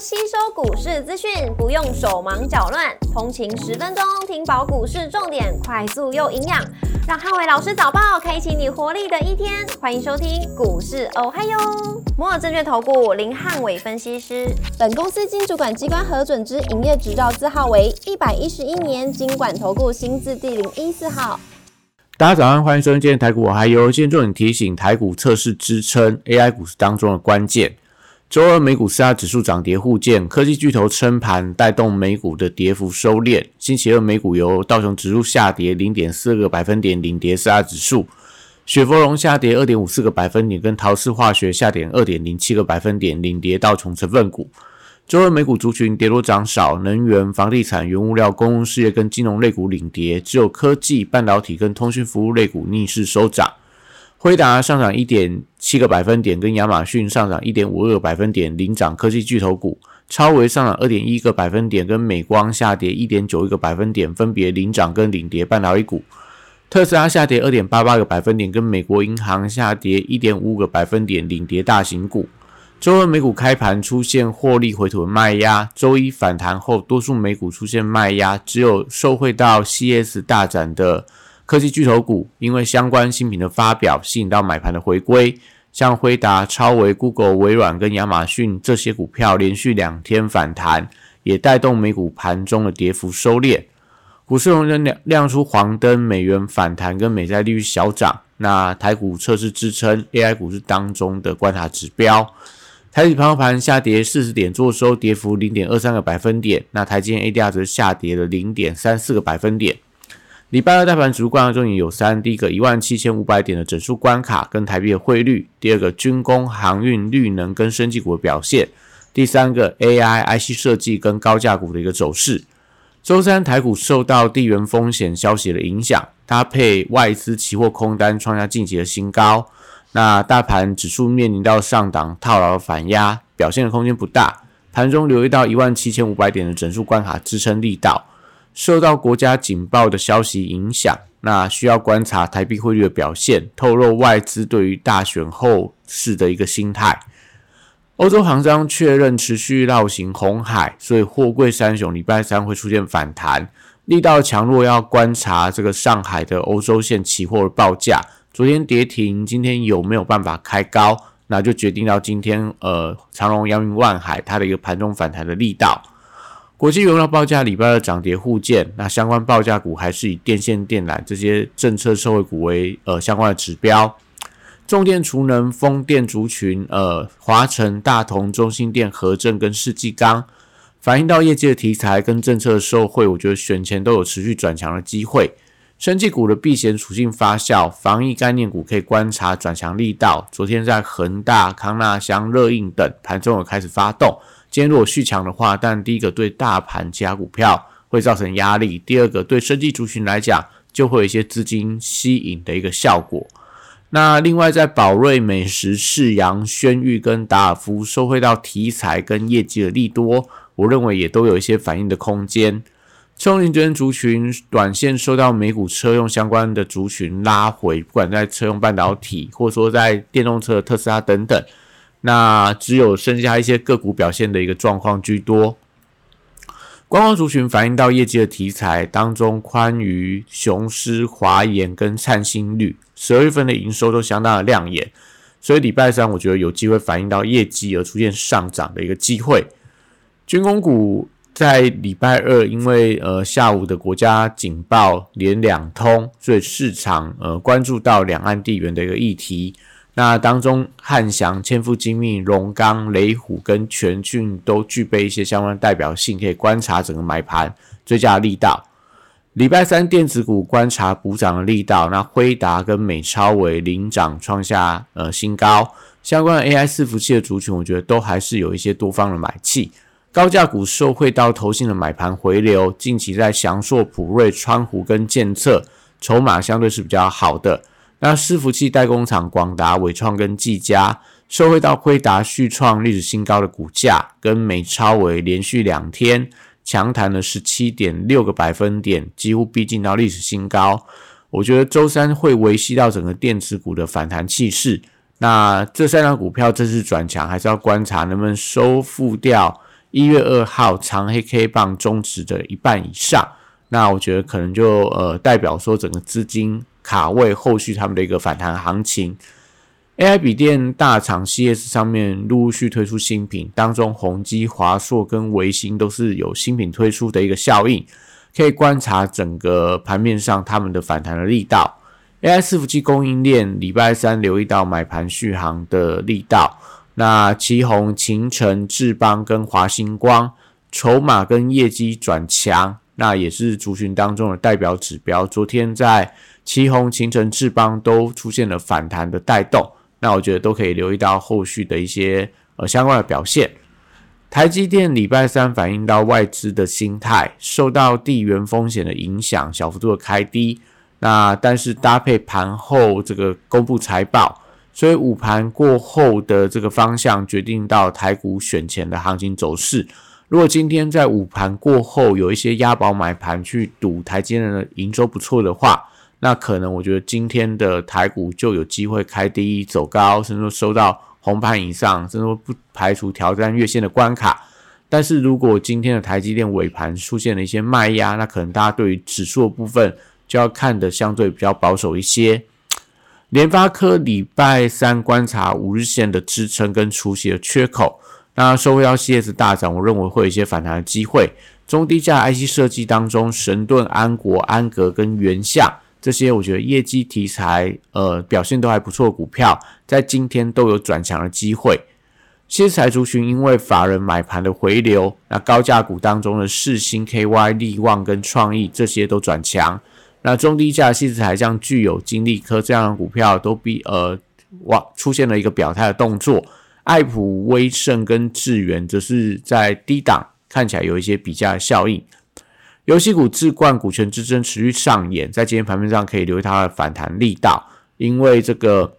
吸收股市资讯，不用手忙脚乱，通勤十分钟听饱股市重点，快速又营养，让汉伟老师早报开启你活力的一天。欢迎收听股市哦嗨哟，摩尔证券投顾林汉伟分析师，本公司经主管机关核准之营业执照字号为一百一十一年经管投顾新字第零一四号。大家早上，欢迎收听今天台股，我嗨哟今天重点提醒，台股测试支撑，AI 股市当中的关键。周二美股四大指数涨跌互见，科技巨头撑盘带动美股的跌幅收敛。星期二美股由道琼指数下跌零点四个百分点领跌四大指数，雪佛龙下跌二点五四个百分点，跟陶氏化学下跌二点零七个百分点领跌道琼成分股。周二美股族群跌多涨少，能源、房地产、原物料、公共事业跟金融类股领跌，只有科技、半导体跟通讯服务类股逆势收涨。辉达上涨一点七个百分点，跟亚马逊上涨一点五二个百分点领涨科技巨头股；超维上涨二点一个百分点，跟美光下跌一点九一个百分点分别领涨跟领跌半导体股；特斯拉下跌二点八八个百分点，跟美国银行下跌一点五个百分点领跌大型股。周二美股开盘出现获利回吐的卖压，周一反弹后多数美股出现卖压，只有受惠到 CS 大展的。科技巨头股因为相关新品的发表，吸引到买盘的回归，像辉达、超微、Google、微软跟亚马逊这些股票连续两天反弹，也带动美股盘中的跌幅收敛。股市熔灯亮亮出黄灯，美元反弹跟美债利率小涨。那台股测试支撑，AI 股市当中的观察指标。台指盘盘下跌四十点，做收跌幅零点二三个百分点。那台积电 ADR 则下跌了零点三四个百分点。礼拜二大盘指数关卡重点有三：第一个一万七千五百点的整数关卡跟台币的汇率；第二个军工、航运、绿能跟生技股的表现；第三个 AI、IC 设计跟高价股的一个走势。周三台股受到地缘风险消息的影响，搭配外资期货空单创下近期的新高，那大盘指数面临到上档套牢反压，表现的空间不大。盘中留意到一万七千五百点的整数关卡支撑力道。受到国家警报的消息影响，那需要观察台币汇率的表现，透露外资对于大选后市的一个心态。欧洲行商确认持续绕行红海，所以货柜三雄礼拜三会出现反弹，力道强弱要观察这个上海的欧洲线期货的报价。昨天跌停，今天有没有办法开高？那就决定到今天呃长隆、阳明、万海它的一个盘中反弹的力道。国际原料报价礼拜二涨跌互见，那相关报价股还是以电线电缆这些政策社会股为呃相关的指标。重电、储能、风电族群，呃，华晨、大同、中心电、和正跟世纪钢，反映到业绩的题材跟政策受惠，我觉得选前都有持续转强的机会。生技股的避险属性发酵，防疫概念股可以观察转强力道。昨天在恒大、康纳香、热映等盘中有开始发动。今天如果续强的话，但第一个对大盘其他股票会造成压力，第二个对生技族群来讲就会有一些资金吸引的一个效果。那另外在宝瑞美食、世阳、轩誉跟达尔夫收回到题材跟业绩的利多，我认为也都有一些反应的空间。车用电族群短线受到美股车用相关的族群拉回，不管在车用半导体，或者说在电动车特斯拉等等。那只有剩下一些个股表现的一个状况居多。观光族群反映到业绩的题材当中，宽于雄狮、华研跟灿星率，十二月份的营收都相当的亮眼，所以礼拜三我觉得有机会反映到业绩而出现上涨的一个机会。军工股在礼拜二因为呃下午的国家警报连两通，所以市场呃关注到两岸地缘的一个议题。那当中，汉翔、千富精密、龙钢、雷虎跟全讯都具备一些相关代表性，可以观察整个买盘追加力道。礼拜三电子股观察补涨的力道，那辉达跟美超为领涨创下呃新高，相关的 AI 伺服器的族群，我觉得都还是有一些多方的买气。高价股受惠到投信的买盘回流，近期在翔硕、普瑞、川湖跟建策筹码相对是比较好的。那伺服器代工厂广达、伟创跟技嘉，受惠到辉达续创历史新高的股价，跟美超为连续两天强弹了十七点六个百分点，几乎逼近到历史新高。我觉得周三会维系到整个电子股的反弹气势。那这三张股票这次转强，还是要观察能不能收复掉一月二号长黑 K 棒中值的一半以上，那我觉得可能就呃代表说整个资金卡位后续他们的一个反弹行情。AI 笔电大厂 CS 上面陆续推出新品，当中宏基、华硕跟维新都是有新品推出的一个效应，可以观察整个盘面上他们的反弹的力道。AI 伺服器供应链礼拜三留意到买盘续航的力道，那旗宏、秦城、智邦跟华星光筹码跟业绩转强，那也是族群当中的代表指标。昨天在旗宏、秦城、智邦都出现了反弹的带动。那我觉得都可以留意到后续的一些呃相关的表现。台积电礼拜三反映到外资的心态，受到地缘风险的影响，小幅度的开低。那但是搭配盘后这个公布财报，所以午盘过后的这个方向决定到台股选前的行情走势。如果今天在午盘过后有一些押宝买盘去赌台积电的营收不错的话，那可能我觉得今天的台股就有机会开低走高，甚至说收到红盘以上，甚至说不排除挑战月线的关卡。但是如果今天的台积电尾盘出现了一些卖压，那可能大家对于指数的部分就要看的相对比较保守一些。联发科礼拜三观察五日线的支撑跟出息的缺口，那收回到 CS 大涨，我认为会有一些反弹的机会。中低价 IC 设计当中，神盾、安国、安格跟元相。这些我觉得业绩题材呃表现都还不错的股票，在今天都有转强的机会。新材族群因为法人买盘的回流，那高价股当中的世星 KY、利旺跟创意这些都转强。那中低价新材像具有金利科这样的股票都比呃哇出现了一个表态的动作。爱普、威盛跟智源则是在低档看起来有一些比价效应。游戏股置冠股权之争持续上演，在今天盘面上可以留意它的反弹力道，因为这个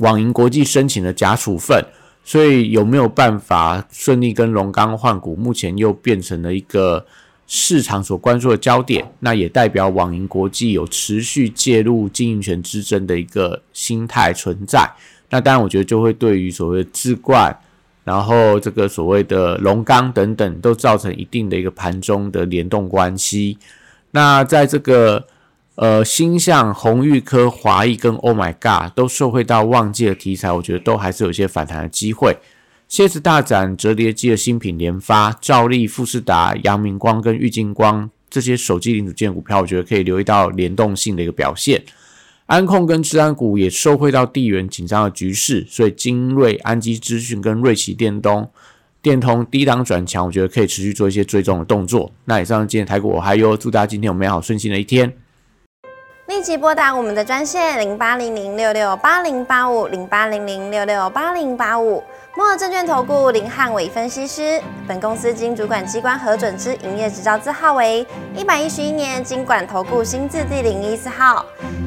网银国际申请了假处分，所以有没有办法顺利跟龙钢换股，目前又变成了一个市场所关注的焦点。那也代表网银国际有持续介入经营权之争的一个心态存在。那当然，我觉得就会对于所谓的置冠。然后这个所谓的龙钢等等，都造成一定的一个盘中的联动关系。那在这个呃星象、红玉科、华谊跟 Oh My God 都受惠到旺季的题材，我觉得都还是有一些反弹的机会。蝎子大展、折叠机的新品连发，兆利、富士达、阳明光跟玉金光这些手机零组件股票，我觉得可以留意到联动性的一个表现。安控跟治安股也受惠到地缘紧张的局势，所以精锐、安基资讯跟瑞奇电东、电通低档转强，我觉得可以持续做一些追踪的动作。那以上今天台股我还有，祝大家今天有美好顺心的一天。立即拨打我们的专线零八零零六六八零八五零八零零六六八零八五。摩尔证券投顾林汉伟分析师，本公司经主管机关核准之营业执照字号为一百一十一年经管投顾新字第零一四号。